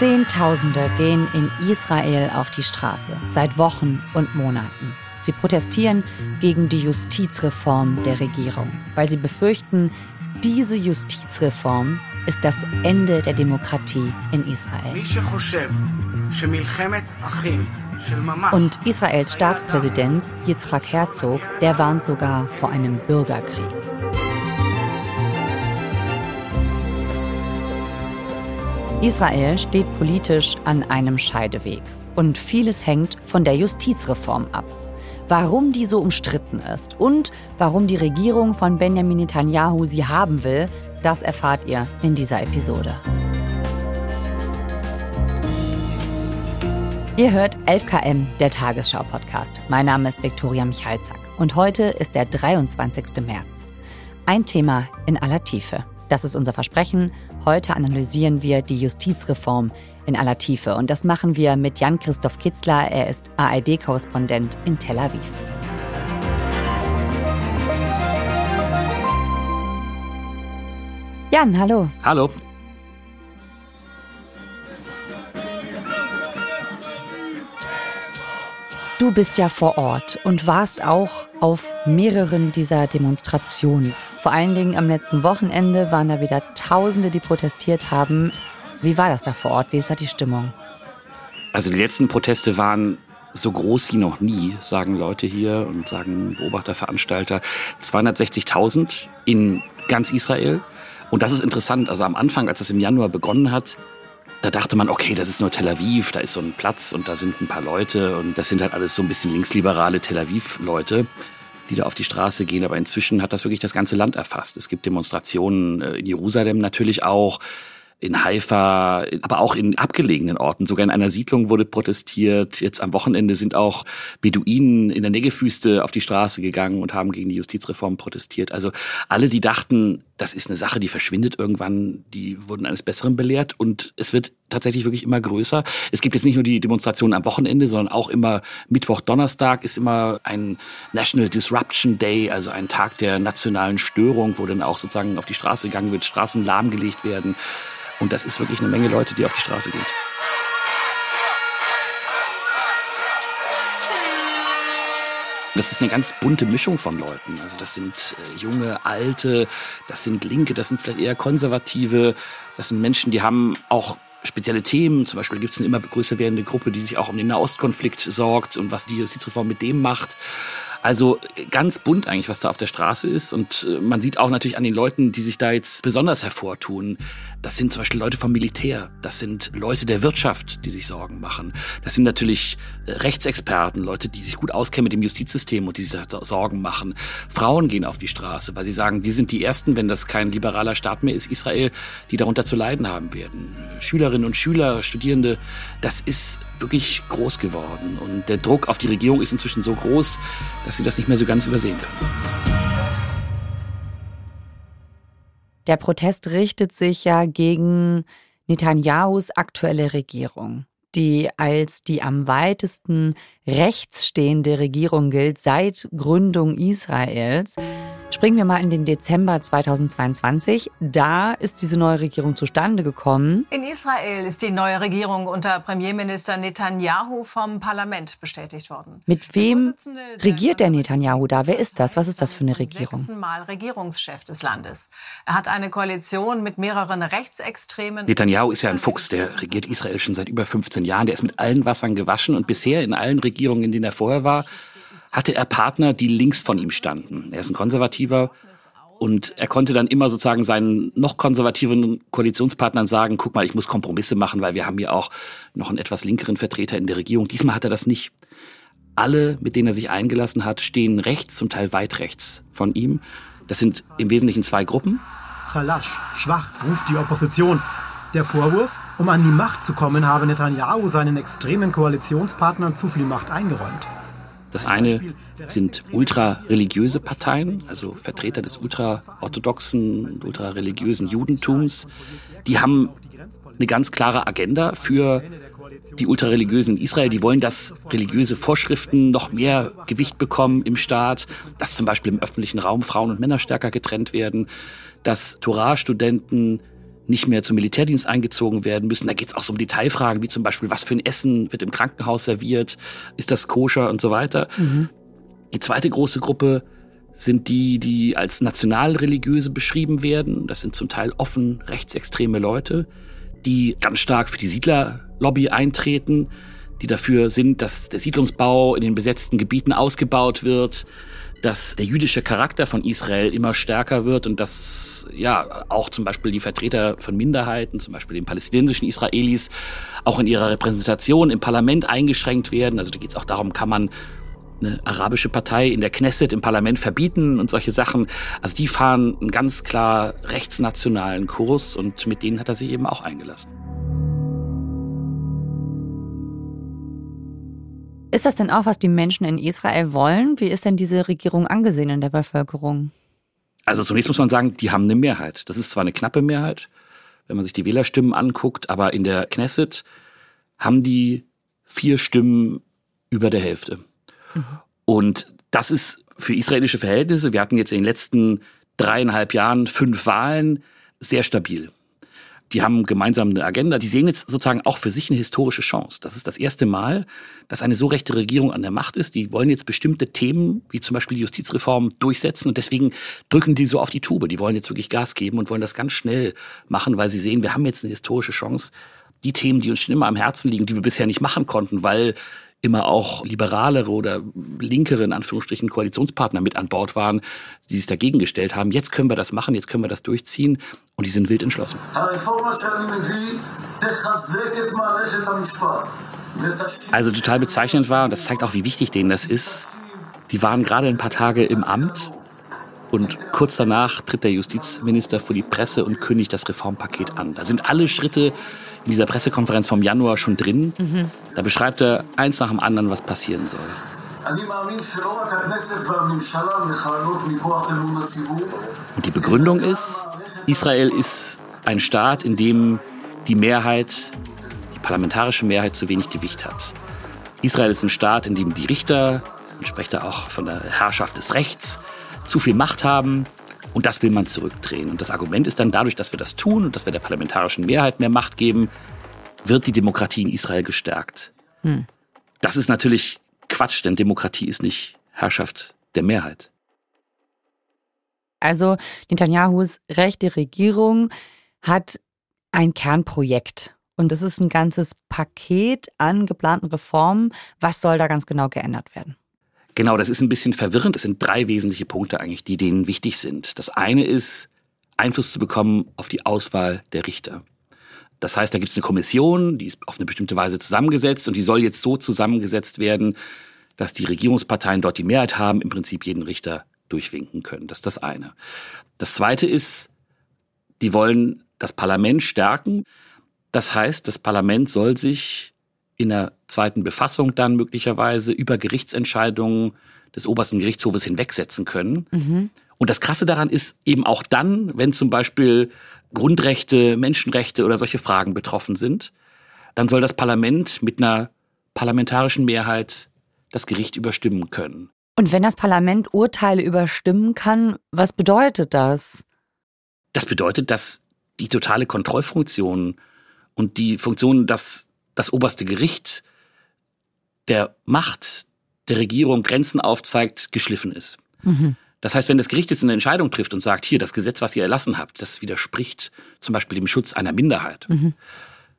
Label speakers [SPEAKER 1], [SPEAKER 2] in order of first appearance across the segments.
[SPEAKER 1] Zehntausende gehen in Israel auf die Straße, seit Wochen und Monaten. Sie protestieren gegen die Justizreform der Regierung, weil sie befürchten, diese Justizreform ist das Ende der Demokratie in Israel. Und Israels Staatspräsident Yitzhak Herzog, der warnt sogar vor einem Bürgerkrieg. Israel steht politisch an einem Scheideweg und vieles hängt von der Justizreform ab. Warum die so umstritten ist und warum die Regierung von Benjamin Netanyahu sie haben will, das erfahrt ihr in dieser Episode. Ihr hört 11KM, der Tagesschau-Podcast. Mein Name ist Viktoria Michalzack und heute ist der 23. März. Ein Thema in aller Tiefe. Das ist unser Versprechen. Heute analysieren wir die Justizreform in aller Tiefe. Und das machen wir mit Jan-Christoph Kitzler. Er ist ARD-Korrespondent in Tel Aviv. Jan, hallo.
[SPEAKER 2] Hallo.
[SPEAKER 1] Du bist ja vor Ort und warst auch auf mehreren dieser Demonstrationen. Vor allen Dingen am letzten Wochenende waren da wieder Tausende, die protestiert haben. Wie war das da vor Ort? Wie ist da die Stimmung?
[SPEAKER 2] Also die letzten Proteste waren so groß wie noch nie, sagen Leute hier und sagen Beobachter, Veranstalter. 260.000 in ganz Israel. Und das ist interessant. Also am Anfang, als es im Januar begonnen hat, da dachte man, okay, das ist nur Tel Aviv, da ist so ein Platz und da sind ein paar Leute und das sind halt alles so ein bisschen linksliberale Tel Aviv-Leute, die da auf die Straße gehen. Aber inzwischen hat das wirklich das ganze Land erfasst. Es gibt Demonstrationen äh, in Jerusalem natürlich auch in Haifa, aber auch in abgelegenen Orten. Sogar in einer Siedlung wurde protestiert. Jetzt am Wochenende sind auch Beduinen in der Negevwüste auf die Straße gegangen und haben gegen die Justizreform protestiert. Also alle, die dachten, das ist eine Sache, die verschwindet irgendwann, die wurden eines Besseren belehrt und es wird tatsächlich wirklich immer größer. Es gibt jetzt nicht nur die Demonstrationen am Wochenende, sondern auch immer Mittwoch, Donnerstag ist immer ein National Disruption Day, also ein Tag der nationalen Störung, wo dann auch sozusagen auf die Straße gegangen wird, Straßen lahmgelegt werden. Und das ist wirklich eine Menge Leute, die auf die Straße geht. Das ist eine ganz bunte Mischung von Leuten. Also das sind äh, junge, alte, das sind Linke, das sind vielleicht eher Konservative, das sind Menschen, die haben auch spezielle Themen. Zum Beispiel gibt es eine immer größer werdende Gruppe, die sich auch um den Nahostkonflikt sorgt und was die Justizreform mit dem macht. Also ganz bunt eigentlich, was da auf der Straße ist. Und äh, man sieht auch natürlich an den Leuten, die sich da jetzt besonders hervortun. Das sind zum Beispiel Leute vom Militär. Das sind Leute der Wirtschaft, die sich Sorgen machen. Das sind natürlich äh, Rechtsexperten, Leute, die sich gut auskennen mit dem Justizsystem und die sich da Sorgen machen. Frauen gehen auf die Straße, weil sie sagen, wir sind die Ersten, wenn das kein liberaler Staat mehr ist, Israel, die darunter zu leiden haben werden. Schülerinnen und Schüler, Studierende, das ist wirklich groß geworden. Und der Druck auf die Regierung ist inzwischen so groß, dass sie das nicht mehr so ganz übersehen können.
[SPEAKER 1] Der Protest richtet sich ja gegen Netanyahus aktuelle Regierung, die als die am weitesten rechts stehende Regierung gilt seit Gründung Israels. Springen wir mal in den Dezember 2022. Da ist diese neue Regierung zustande gekommen.
[SPEAKER 3] In Israel ist die neue Regierung unter Premierminister Netanyahu vom Parlament bestätigt worden.
[SPEAKER 1] Mit wem regiert der Netanyahu da? Wer ist das? Was ist das für eine Regierung?
[SPEAKER 3] Zum Mal Regierungschef des Landes. Er hat eine Koalition mit mehreren Rechtsextremen.
[SPEAKER 2] Netanyahu ist ja ein Fuchs, der regiert Israel schon seit über 15 Jahren. Der ist mit allen Wassern gewaschen und bisher in allen Regierungen, in denen er vorher war, hatte er Partner, die links von ihm standen. Er ist ein Konservativer und er konnte dann immer sozusagen seinen noch konservativen Koalitionspartnern sagen, guck mal, ich muss Kompromisse machen, weil wir haben hier auch noch einen etwas linkeren Vertreter in der Regierung. Diesmal hat er das nicht. Alle, mit denen er sich eingelassen hat, stehen rechts, zum Teil weit rechts von ihm. Das sind im Wesentlichen zwei Gruppen.
[SPEAKER 4] Chalasch, schwach, ruft die Opposition. Der Vorwurf, um an die Macht zu kommen, habe Netanyahu seinen extremen Koalitionspartnern zu viel Macht eingeräumt.
[SPEAKER 2] Das eine sind ultrareligiöse Parteien, also Vertreter des ultraorthodoxen, ultrareligiösen Judentums. Die haben eine ganz klare Agenda für die Ultrareligiösen in Israel. Die wollen, dass religiöse Vorschriften noch mehr Gewicht bekommen im Staat, dass zum Beispiel im öffentlichen Raum Frauen und Männer stärker getrennt werden, dass Torah-Studenten nicht mehr zum Militärdienst eingezogen werden müssen. Da geht es auch so um Detailfragen, wie zum Beispiel, was für ein Essen wird im Krankenhaus serviert, ist das koscher und so weiter. Mhm. Die zweite große Gruppe sind die, die als nationalreligiöse beschrieben werden. Das sind zum Teil offen rechtsextreme Leute, die ganz stark für die Siedlerlobby eintreten, die dafür sind, dass der Siedlungsbau in den besetzten Gebieten ausgebaut wird, dass der jüdische Charakter von Israel immer stärker wird und dass ja auch zum Beispiel die Vertreter von Minderheiten, zum Beispiel den palästinensischen Israelis, auch in ihrer Repräsentation im Parlament eingeschränkt werden. Also da geht es auch darum, kann man eine arabische Partei in der Knesset im Parlament verbieten und solche Sachen. Also die fahren einen ganz klar rechtsnationalen Kurs und mit denen hat er sich eben auch eingelassen.
[SPEAKER 1] Ist das denn auch, was die Menschen in Israel wollen? Wie ist denn diese Regierung angesehen in der Bevölkerung?
[SPEAKER 2] Also zunächst muss man sagen, die haben eine Mehrheit. Das ist zwar eine knappe Mehrheit, wenn man sich die Wählerstimmen anguckt, aber in der Knesset haben die vier Stimmen über der Hälfte. Mhm. Und das ist für israelische Verhältnisse, wir hatten jetzt in den letzten dreieinhalb Jahren fünf Wahlen, sehr stabil die haben gemeinsam eine Agenda. Die sehen jetzt sozusagen auch für sich eine historische Chance. Das ist das erste Mal, dass eine so rechte Regierung an der Macht ist. Die wollen jetzt bestimmte Themen, wie zum Beispiel die Justizreform, durchsetzen. Und deswegen drücken die so auf die Tube. Die wollen jetzt wirklich Gas geben und wollen das ganz schnell machen, weil sie sehen, wir haben jetzt eine historische Chance. Die Themen, die uns schon immer am Herzen liegen, die wir bisher nicht machen konnten, weil immer auch liberalere oder linkere, in Anführungsstrichen, Koalitionspartner mit an Bord waren, die sich dagegen gestellt haben. Jetzt können wir das machen, jetzt können wir das durchziehen und die sind wild entschlossen. Also total bezeichnend war, und das zeigt auch, wie wichtig denen das ist, die waren gerade ein paar Tage im Amt und kurz danach tritt der Justizminister vor die Presse und kündigt das Reformpaket an. Da sind alle Schritte in dieser Pressekonferenz vom Januar schon drin. Mhm. Da beschreibt er eins nach dem anderen, was passieren soll. Und die Begründung ist, Israel ist ein Staat, in dem die Mehrheit, die parlamentarische Mehrheit zu wenig Gewicht hat. Israel ist ein Staat, in dem die Richter, man spricht da auch von der Herrschaft des Rechts, zu viel Macht haben und das will man zurückdrehen. Und das Argument ist dann dadurch, dass wir das tun und dass wir der parlamentarischen Mehrheit mehr Macht geben, wird die Demokratie in Israel gestärkt. Hm. Das ist natürlich Quatsch, denn Demokratie ist nicht Herrschaft der Mehrheit.
[SPEAKER 1] Also Netanyahus rechte Regierung hat ein Kernprojekt. Und das ist ein ganzes Paket an geplanten Reformen. Was soll da ganz genau geändert werden?
[SPEAKER 2] Genau, das ist ein bisschen verwirrend. Es sind drei wesentliche Punkte eigentlich, die denen wichtig sind. Das eine ist, Einfluss zu bekommen auf die Auswahl der Richter. Das heißt, da gibt es eine Kommission, die ist auf eine bestimmte Weise zusammengesetzt und die soll jetzt so zusammengesetzt werden, dass die Regierungsparteien dort die Mehrheit haben, im Prinzip jeden Richter durchwinken können. Das ist das eine. Das zweite ist, die wollen das Parlament stärken. Das heißt, das Parlament soll sich in der zweiten Befassung dann möglicherweise über Gerichtsentscheidungen des obersten Gerichtshofes hinwegsetzen können. Mhm. Und das Krasse daran ist eben auch dann, wenn zum Beispiel Grundrechte, Menschenrechte oder solche Fragen betroffen sind, dann soll das Parlament mit einer parlamentarischen Mehrheit das Gericht überstimmen können.
[SPEAKER 1] Und wenn das Parlament Urteile überstimmen kann, was bedeutet das?
[SPEAKER 2] Das bedeutet, dass die totale Kontrollfunktion und die Funktion, dass das oberste Gericht der Macht der Regierung Grenzen aufzeigt, geschliffen ist. Mhm. Das heißt, wenn das Gericht jetzt eine Entscheidung trifft und sagt, hier, das Gesetz, was ihr erlassen habt, das widerspricht zum Beispiel dem Schutz einer Minderheit, mhm.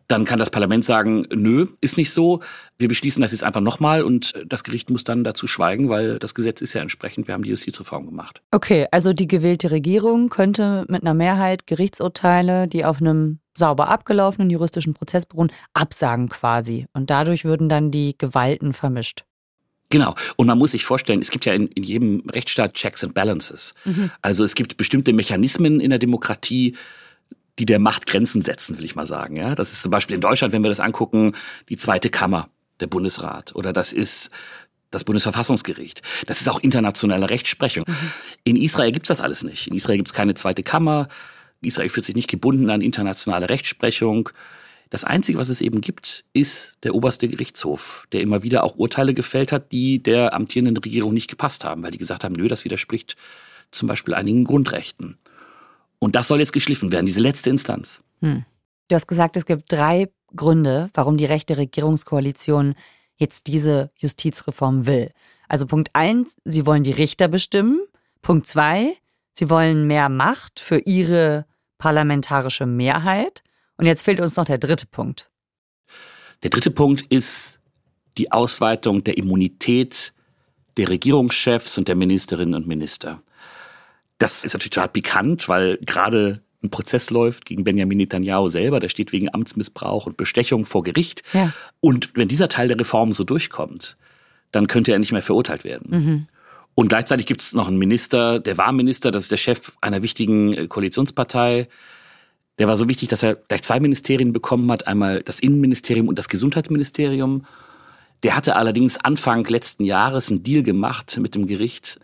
[SPEAKER 2] dann kann das Parlament sagen, nö, ist nicht so, wir beschließen das jetzt einfach nochmal und das Gericht muss dann dazu schweigen, weil das Gesetz ist ja entsprechend, wir haben die Justizreform gemacht.
[SPEAKER 1] Okay, also die gewählte Regierung könnte mit einer Mehrheit Gerichtsurteile, die auf einem sauber abgelaufenen juristischen Prozess beruhen, absagen quasi. Und dadurch würden dann die Gewalten vermischt.
[SPEAKER 2] Genau. Und man muss sich vorstellen, es gibt ja in, in jedem Rechtsstaat Checks and Balances. Mhm. Also es gibt bestimmte Mechanismen in der Demokratie, die der Macht Grenzen setzen, will ich mal sagen. Ja, das ist zum Beispiel in Deutschland, wenn wir das angucken, die zweite Kammer, der Bundesrat. Oder das ist das Bundesverfassungsgericht. Das ist auch internationale Rechtsprechung. Mhm. In Israel gibt's das alles nicht. In Israel gibt's keine zweite Kammer. Israel fühlt sich nicht gebunden an internationale Rechtsprechung. Das Einzige, was es eben gibt, ist der oberste Gerichtshof, der immer wieder auch Urteile gefällt hat, die der amtierenden Regierung nicht gepasst haben, weil die gesagt haben, nö, das widerspricht zum Beispiel einigen Grundrechten. Und das soll jetzt geschliffen werden, diese letzte Instanz.
[SPEAKER 1] Hm. Du hast gesagt, es gibt drei Gründe, warum die rechte Regierungskoalition jetzt diese Justizreform will. Also Punkt eins, sie wollen die Richter bestimmen. Punkt zwei, sie wollen mehr Macht für ihre parlamentarische Mehrheit. Und jetzt fehlt uns noch der dritte Punkt.
[SPEAKER 2] Der dritte Punkt ist die Ausweitung der Immunität der Regierungschefs und der Ministerinnen und Minister. Das ist natürlich total pikant, weil gerade ein Prozess läuft gegen Benjamin Netanyahu selber, der steht wegen Amtsmissbrauch und Bestechung vor Gericht. Ja. Und wenn dieser Teil der Reform so durchkommt, dann könnte er nicht mehr verurteilt werden. Mhm. Und gleichzeitig gibt es noch einen Minister, der war Minister, das ist der Chef einer wichtigen äh, Koalitionspartei. Der war so wichtig, dass er gleich zwei Ministerien bekommen hat, einmal das Innenministerium und das Gesundheitsministerium. Der hatte allerdings Anfang letzten Jahres einen Deal gemacht mit dem Gericht,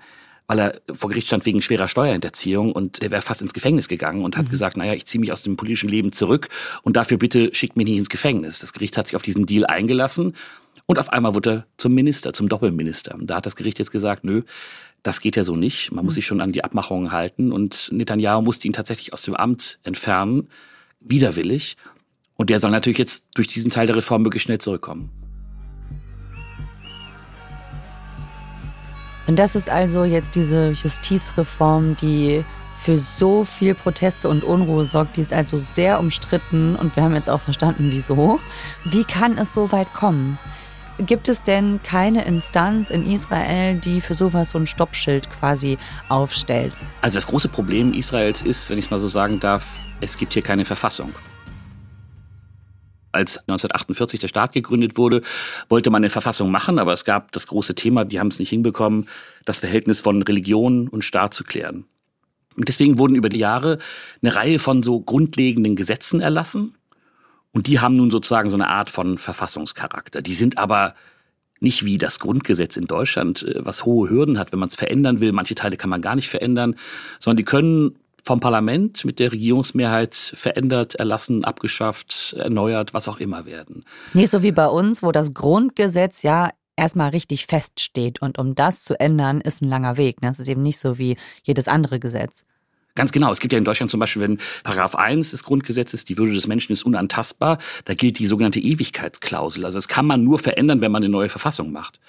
[SPEAKER 2] weil er vor Gericht stand wegen schwerer Steuerhinterziehung und er wäre fast ins Gefängnis gegangen und hat mhm. gesagt, naja, ich ziehe mich aus dem politischen Leben zurück und dafür bitte schickt mich nicht ins Gefängnis. Das Gericht hat sich auf diesen Deal eingelassen und auf einmal wurde er zum Minister, zum Doppelminister. Und da hat das Gericht jetzt gesagt, nö, das geht ja so nicht. Man muss mhm. sich schon an die Abmachungen halten und Netanyahu musste ihn tatsächlich aus dem Amt entfernen, widerwillig. Und der soll natürlich jetzt durch diesen Teil der Reform möglichst schnell zurückkommen.
[SPEAKER 1] Und das ist also jetzt diese Justizreform, die für so viel Proteste und Unruhe sorgt. Die ist also sehr umstritten und wir haben jetzt auch verstanden, wieso. Wie kann es so weit kommen? Gibt es denn keine Instanz in Israel, die für sowas so ein Stoppschild quasi aufstellt?
[SPEAKER 2] Also das große Problem Israels ist, wenn ich es mal so sagen darf, es gibt hier keine Verfassung als 1948 der Staat gegründet wurde, wollte man eine Verfassung machen, aber es gab das große Thema, die haben es nicht hinbekommen, das Verhältnis von Religion und Staat zu klären. Und deswegen wurden über die Jahre eine Reihe von so grundlegenden Gesetzen erlassen. Und die haben nun sozusagen so eine Art von Verfassungscharakter. Die sind aber nicht wie das Grundgesetz in Deutschland, äh, was hohe Hürden hat, wenn man es verändern will. Manche Teile kann man gar nicht verändern, sondern die können vom Parlament mit der Regierungsmehrheit verändert, erlassen, abgeschafft, erneuert, was auch immer werden.
[SPEAKER 1] Nicht so wie bei uns, wo das Grundgesetz ja erstmal richtig feststeht. Und um das zu ändern, ist ein langer Weg. Das ist eben nicht so wie jedes andere Gesetz.
[SPEAKER 2] Ganz genau. Es gibt ja in Deutschland zum Beispiel, wenn Paragraph 1 des Grundgesetzes, die Würde des Menschen ist unantastbar, da gilt die sogenannte Ewigkeitsklausel. Also das kann man nur verändern, wenn man eine neue Verfassung macht.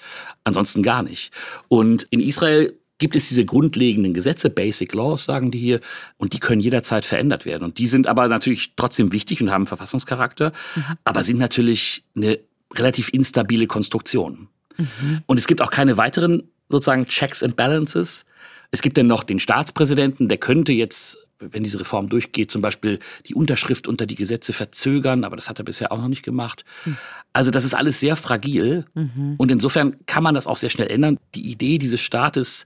[SPEAKER 2] Ansonsten gar nicht. Und in Israel gibt es diese grundlegenden Gesetze, Basic Laws, sagen die hier, und die können jederzeit verändert werden. Und die sind aber natürlich trotzdem wichtig und haben Verfassungscharakter, mhm. aber sind natürlich eine relativ instabile Konstruktion. Mhm. Und es gibt auch keine weiteren sozusagen Checks and Balances. Es gibt dann noch den Staatspräsidenten, der könnte jetzt, wenn diese Reform durchgeht, zum Beispiel die Unterschrift unter die Gesetze verzögern, aber das hat er bisher auch noch nicht gemacht. Mhm. Also das ist alles sehr fragil mhm. und insofern kann man das auch sehr schnell ändern. Die Idee dieses Staates,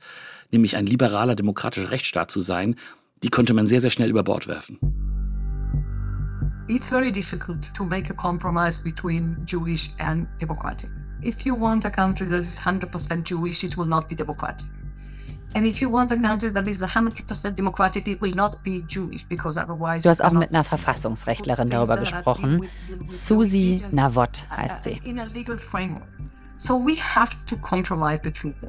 [SPEAKER 2] nämlich ein liberaler demokratischer Rechtsstaat zu sein, die konnte man sehr, sehr schnell über Bord werfen.
[SPEAKER 5] It's very difficult to make a compromise between Jewish and democratic. If you want a country that is 100% Jewish, it will not be democratic.
[SPEAKER 1] Du hast auch mit einer Verfassungsrechtlerin darüber gesprochen. Susi Navot heißt sie. In a legal framework.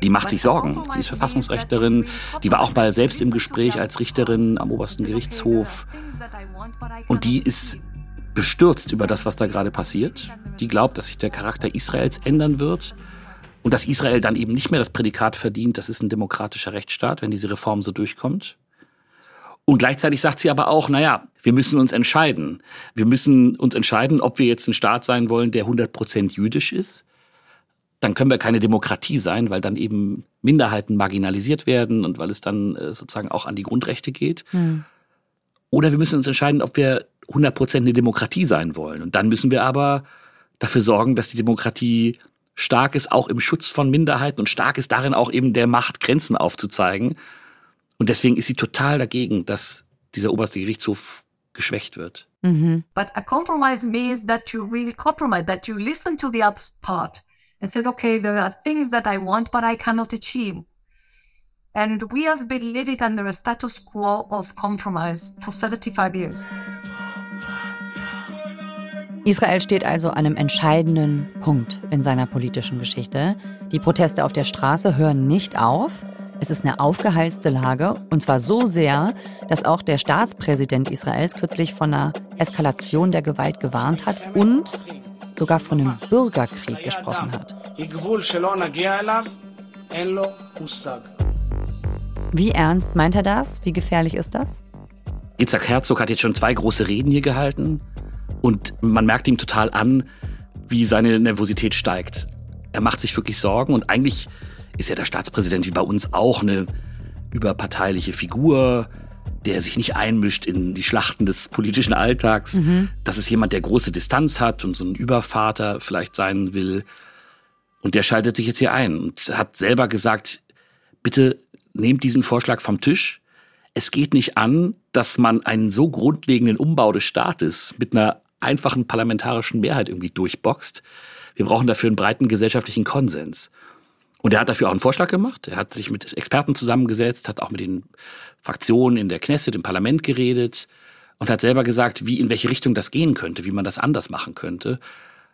[SPEAKER 2] Die macht sich Sorgen. Die ist Verfassungsrechtlerin. Die war auch mal selbst im Gespräch als Richterin am obersten Gerichtshof. Und die ist bestürzt über das, was da gerade passiert. Die glaubt, dass sich der Charakter Israels ändern wird. Und dass Israel dann eben nicht mehr das Prädikat verdient, das ist ein demokratischer Rechtsstaat, wenn diese Reform so durchkommt. Und gleichzeitig sagt sie aber auch, naja, wir müssen uns entscheiden. Wir müssen uns entscheiden, ob wir jetzt ein Staat sein wollen, der 100 Prozent jüdisch ist. Dann können wir keine Demokratie sein, weil dann eben Minderheiten marginalisiert werden und weil es dann äh, sozusagen auch an die Grundrechte geht. Hm. Oder wir müssen uns entscheiden, ob wir 100 Prozent eine Demokratie sein wollen. Und dann müssen wir aber dafür sorgen, dass die Demokratie stark ist, auch im Schutz von Minderheiten und stark ist darin auch eben der Macht Grenzen aufzuzeigen. Und deswegen ist sie total dagegen, dass dieser oberste Gerichtshof geschwächt wird.
[SPEAKER 5] Mhm. But a compromise means that you really compromise, that you listen to the other part and said, okay, there are things that I want, but I cannot achieve. And we have been living under a status quo of compromise for 75 years.
[SPEAKER 1] Israel steht also an einem entscheidenden Punkt in seiner politischen Geschichte. Die Proteste auf der Straße hören nicht auf. Es ist eine aufgeheizte Lage und zwar so sehr, dass auch der Staatspräsident Israels kürzlich von einer Eskalation der Gewalt gewarnt hat und sogar von einem Bürgerkrieg gesprochen hat. Wie ernst meint er das? Wie gefährlich ist das?
[SPEAKER 2] Itzhak Herzog hat jetzt schon zwei große Reden hier gehalten und man merkt ihm total an, wie seine Nervosität steigt. Er macht sich wirklich Sorgen und eigentlich ist ja der Staatspräsident wie bei uns auch eine überparteiliche Figur, der sich nicht einmischt in die Schlachten des politischen Alltags. Mhm. Das ist jemand, der große Distanz hat und so ein Übervater vielleicht sein will. Und der schaltet sich jetzt hier ein und hat selber gesagt, bitte nehmt diesen Vorschlag vom Tisch. Es geht nicht an, dass man einen so grundlegenden Umbau des Staates mit einer einfachen parlamentarischen Mehrheit irgendwie durchboxt. Wir brauchen dafür einen breiten gesellschaftlichen Konsens. Und er hat dafür auch einen Vorschlag gemacht. Er hat sich mit Experten zusammengesetzt, hat auch mit den Fraktionen in der Knesset, im Parlament geredet und hat selber gesagt, wie, in welche Richtung das gehen könnte, wie man das anders machen könnte.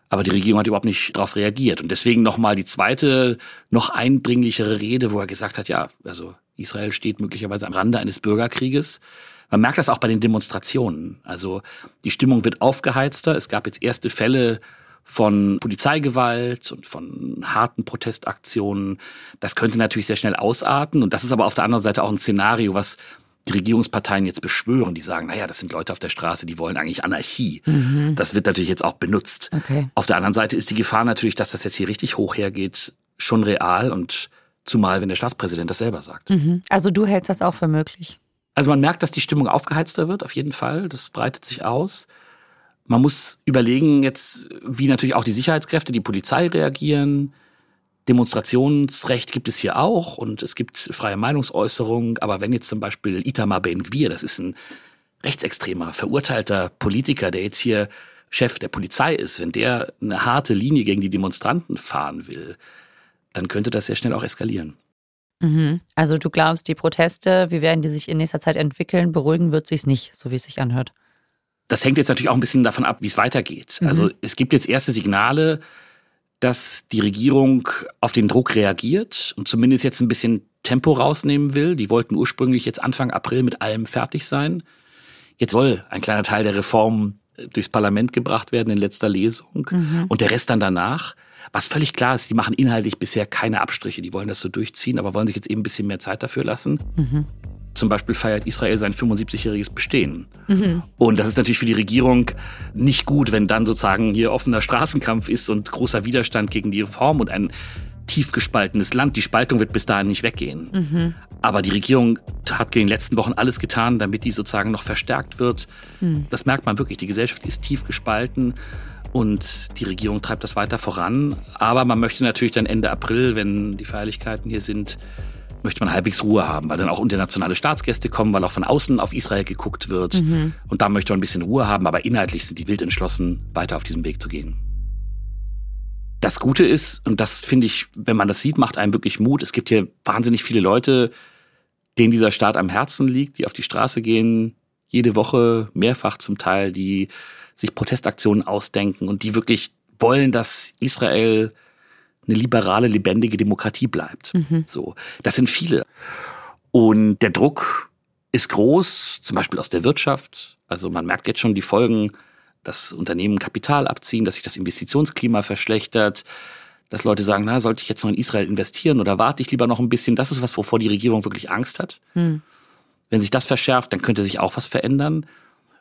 [SPEAKER 2] Aber die Regierung hat überhaupt nicht darauf reagiert. Und deswegen nochmal die zweite, noch eindringlichere Rede, wo er gesagt hat, ja, also Israel steht möglicherweise am Rande eines Bürgerkrieges. Man merkt das auch bei den Demonstrationen. Also die Stimmung wird aufgeheizter. Es gab jetzt erste Fälle von Polizeigewalt und von harten Protestaktionen. Das könnte natürlich sehr schnell ausarten. Und das ist aber auf der anderen Seite auch ein Szenario, was die Regierungsparteien jetzt beschwören. Die sagen, naja, das sind Leute auf der Straße, die wollen eigentlich Anarchie. Mhm. Das wird natürlich jetzt auch benutzt. Okay. Auf der anderen Seite ist die Gefahr natürlich, dass das jetzt hier richtig hoch hergeht, schon real und zumal, wenn der Staatspräsident das selber sagt.
[SPEAKER 1] Mhm. Also du hältst das auch für möglich?
[SPEAKER 2] Also man merkt, dass die Stimmung aufgeheizter wird, auf jeden Fall. Das breitet sich aus. Man muss überlegen jetzt, wie natürlich auch die Sicherheitskräfte, die Polizei reagieren. Demonstrationsrecht gibt es hier auch und es gibt freie Meinungsäußerung. Aber wenn jetzt zum Beispiel Itamar Ben-Gvir, das ist ein rechtsextremer, verurteilter Politiker, der jetzt hier Chef der Polizei ist, wenn der eine harte Linie gegen die Demonstranten fahren will, dann könnte das sehr schnell auch eskalieren.
[SPEAKER 1] Mhm. Also du glaubst, die Proteste, wie werden die sich in nächster Zeit entwickeln, beruhigen wird sich's nicht, so wie es sich anhört.
[SPEAKER 2] Das hängt jetzt natürlich auch ein bisschen davon ab, wie es weitergeht. Mhm. Also es gibt jetzt erste Signale, dass die Regierung auf den Druck reagiert und zumindest jetzt ein bisschen Tempo rausnehmen will. Die wollten ursprünglich jetzt Anfang April mit allem fertig sein. Jetzt soll ein kleiner Teil der Reform äh, durchs Parlament gebracht werden in letzter Lesung mhm. und der Rest dann danach. Was völlig klar ist, die machen inhaltlich bisher keine Abstriche. Die wollen das so durchziehen, aber wollen sich jetzt eben ein bisschen mehr Zeit dafür lassen. Mhm. Zum Beispiel feiert Israel sein 75-jähriges Bestehen. Mhm. Und das ist natürlich für die Regierung nicht gut, wenn dann sozusagen hier offener Straßenkampf ist und großer Widerstand gegen die Reform und ein tief gespaltenes Land. Die Spaltung wird bis dahin nicht weggehen. Mhm. Aber die Regierung hat in den letzten Wochen alles getan, damit die sozusagen noch verstärkt wird. Mhm. Das merkt man wirklich. Die Gesellschaft ist tief gespalten und die Regierung treibt das weiter voran. Aber man möchte natürlich dann Ende April, wenn die Feierlichkeiten hier sind, möchte man halbwegs Ruhe haben, weil dann auch internationale Staatsgäste kommen, weil auch von außen auf Israel geguckt wird. Mhm. Und da möchte man ein bisschen Ruhe haben, aber inhaltlich sind die wild entschlossen, weiter auf diesem Weg zu gehen. Das Gute ist, und das finde ich, wenn man das sieht, macht einem wirklich Mut. Es gibt hier wahnsinnig viele Leute, denen dieser Staat am Herzen liegt, die auf die Straße gehen, jede Woche, mehrfach zum Teil, die sich Protestaktionen ausdenken und die wirklich wollen, dass Israel eine liberale, lebendige Demokratie bleibt. Mhm. So, das sind viele. Und der Druck ist groß, zum Beispiel aus der Wirtschaft. Also man merkt jetzt schon die Folgen, dass Unternehmen Kapital abziehen, dass sich das Investitionsklima verschlechtert, dass Leute sagen, na, sollte ich jetzt noch in Israel investieren oder warte ich lieber noch ein bisschen? Das ist was, wovor die Regierung wirklich Angst hat. Mhm. Wenn sich das verschärft, dann könnte sich auch was verändern.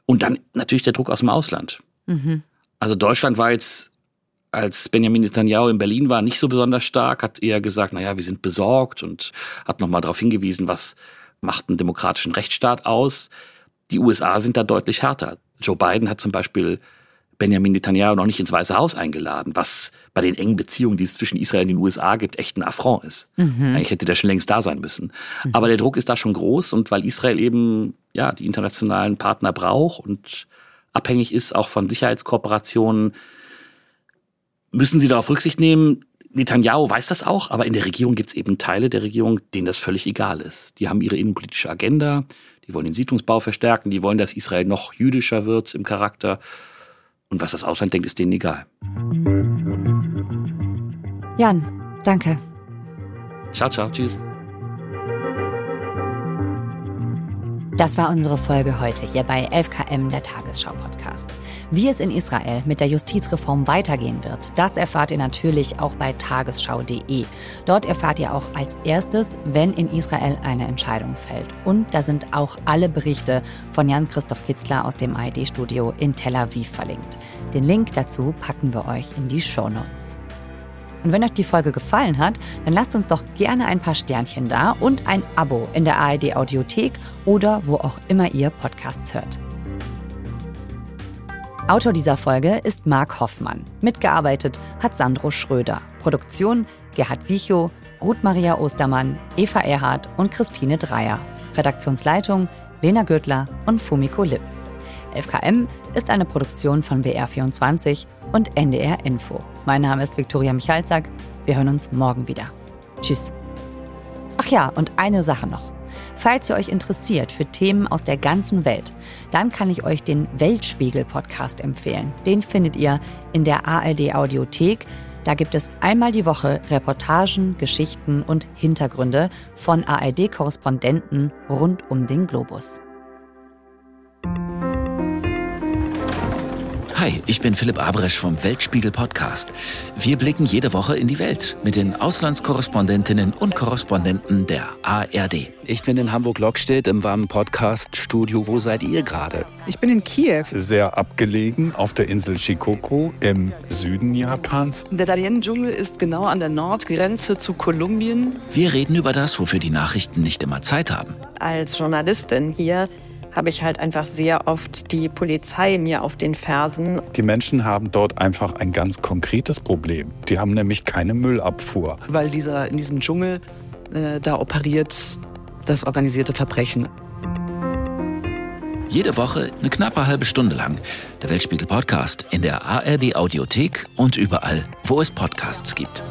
[SPEAKER 2] Und dann natürlich der Druck aus dem Ausland. Mhm. Also Deutschland war jetzt als Benjamin Netanyahu in Berlin war, nicht so besonders stark, hat eher gesagt, naja, wir sind besorgt und hat nochmal darauf hingewiesen, was macht einen demokratischen Rechtsstaat aus. Die USA sind da deutlich härter. Joe Biden hat zum Beispiel Benjamin Netanyahu noch nicht ins Weiße Haus eingeladen, was bei den engen Beziehungen, die es zwischen Israel und den USA gibt, echt ein Affront ist. Mhm. Eigentlich hätte der schon längst da sein müssen. Mhm. Aber der Druck ist da schon groß und weil Israel eben ja die internationalen Partner braucht und abhängig ist auch von Sicherheitskooperationen, müssen sie darauf Rücksicht nehmen. Netanyahu weiß das auch, aber in der Regierung gibt es eben Teile der Regierung, denen das völlig egal ist. Die haben ihre innenpolitische Agenda, die wollen den Siedlungsbau verstärken, die wollen, dass Israel noch jüdischer wird im Charakter. Und was das Ausland denkt, ist denen egal.
[SPEAKER 1] Jan, danke.
[SPEAKER 2] Ciao, ciao, tschüss.
[SPEAKER 1] Das war unsere Folge heute hier bei 11KM, der Tagesschau-Podcast. Wie es in Israel mit der Justizreform weitergehen wird, das erfahrt ihr natürlich auch bei tagesschau.de. Dort erfahrt ihr auch als erstes, wenn in Israel eine Entscheidung fällt. Und da sind auch alle Berichte von Jan-Christoph Kitzler aus dem ARD-Studio in Tel Aviv verlinkt. Den Link dazu packen wir euch in die Show Notes. Und wenn euch die Folge gefallen hat, dann lasst uns doch gerne ein paar Sternchen da und ein Abo in der ARD Audiothek oder wo auch immer ihr Podcasts hört. Autor dieser Folge ist Marc Hoffmann. Mitgearbeitet hat Sandro Schröder. Produktion Gerhard Wichow, Ruth Maria Ostermann, Eva Erhardt und Christine Dreier. Redaktionsleitung Lena Göttler und Fumiko Lipp. FKM ist eine Produktion von BR24 und NDR Info. Mein Name ist Viktoria Michalzack. Wir hören uns morgen wieder. Tschüss. Ach ja, und eine Sache noch. Falls ihr euch interessiert für Themen aus der ganzen Welt, dann kann ich euch den Weltspiegel-Podcast empfehlen. Den findet ihr in der ARD Audiothek. Da gibt es einmal die Woche Reportagen, Geschichten und Hintergründe von ARD-Korrespondenten rund um den Globus.
[SPEAKER 6] Hi, ich bin Philipp Abresch vom Weltspiegel Podcast. Wir blicken jede Woche in die Welt mit den Auslandskorrespondentinnen und Korrespondenten der ARD.
[SPEAKER 2] Ich bin in Hamburg-Lockstedt im warmen Podcast-Studio. Wo seid ihr gerade?
[SPEAKER 7] Ich bin in Kiew.
[SPEAKER 8] Sehr abgelegen auf der Insel Shikoku im Süden Japans.
[SPEAKER 7] Der Darien-Dschungel ist genau an der Nordgrenze zu Kolumbien.
[SPEAKER 6] Wir reden über das, wofür die Nachrichten nicht immer Zeit haben.
[SPEAKER 9] Als Journalistin hier habe ich halt einfach sehr oft die Polizei mir auf den Fersen.
[SPEAKER 8] Die Menschen haben dort einfach ein ganz konkretes Problem. Die haben nämlich keine Müllabfuhr.
[SPEAKER 7] Weil dieser, in diesem Dschungel, äh, da operiert das organisierte Verbrechen.
[SPEAKER 6] Jede Woche eine knappe halbe Stunde lang. Der Weltspiegel Podcast in der ARD Audiothek und überall, wo es Podcasts gibt.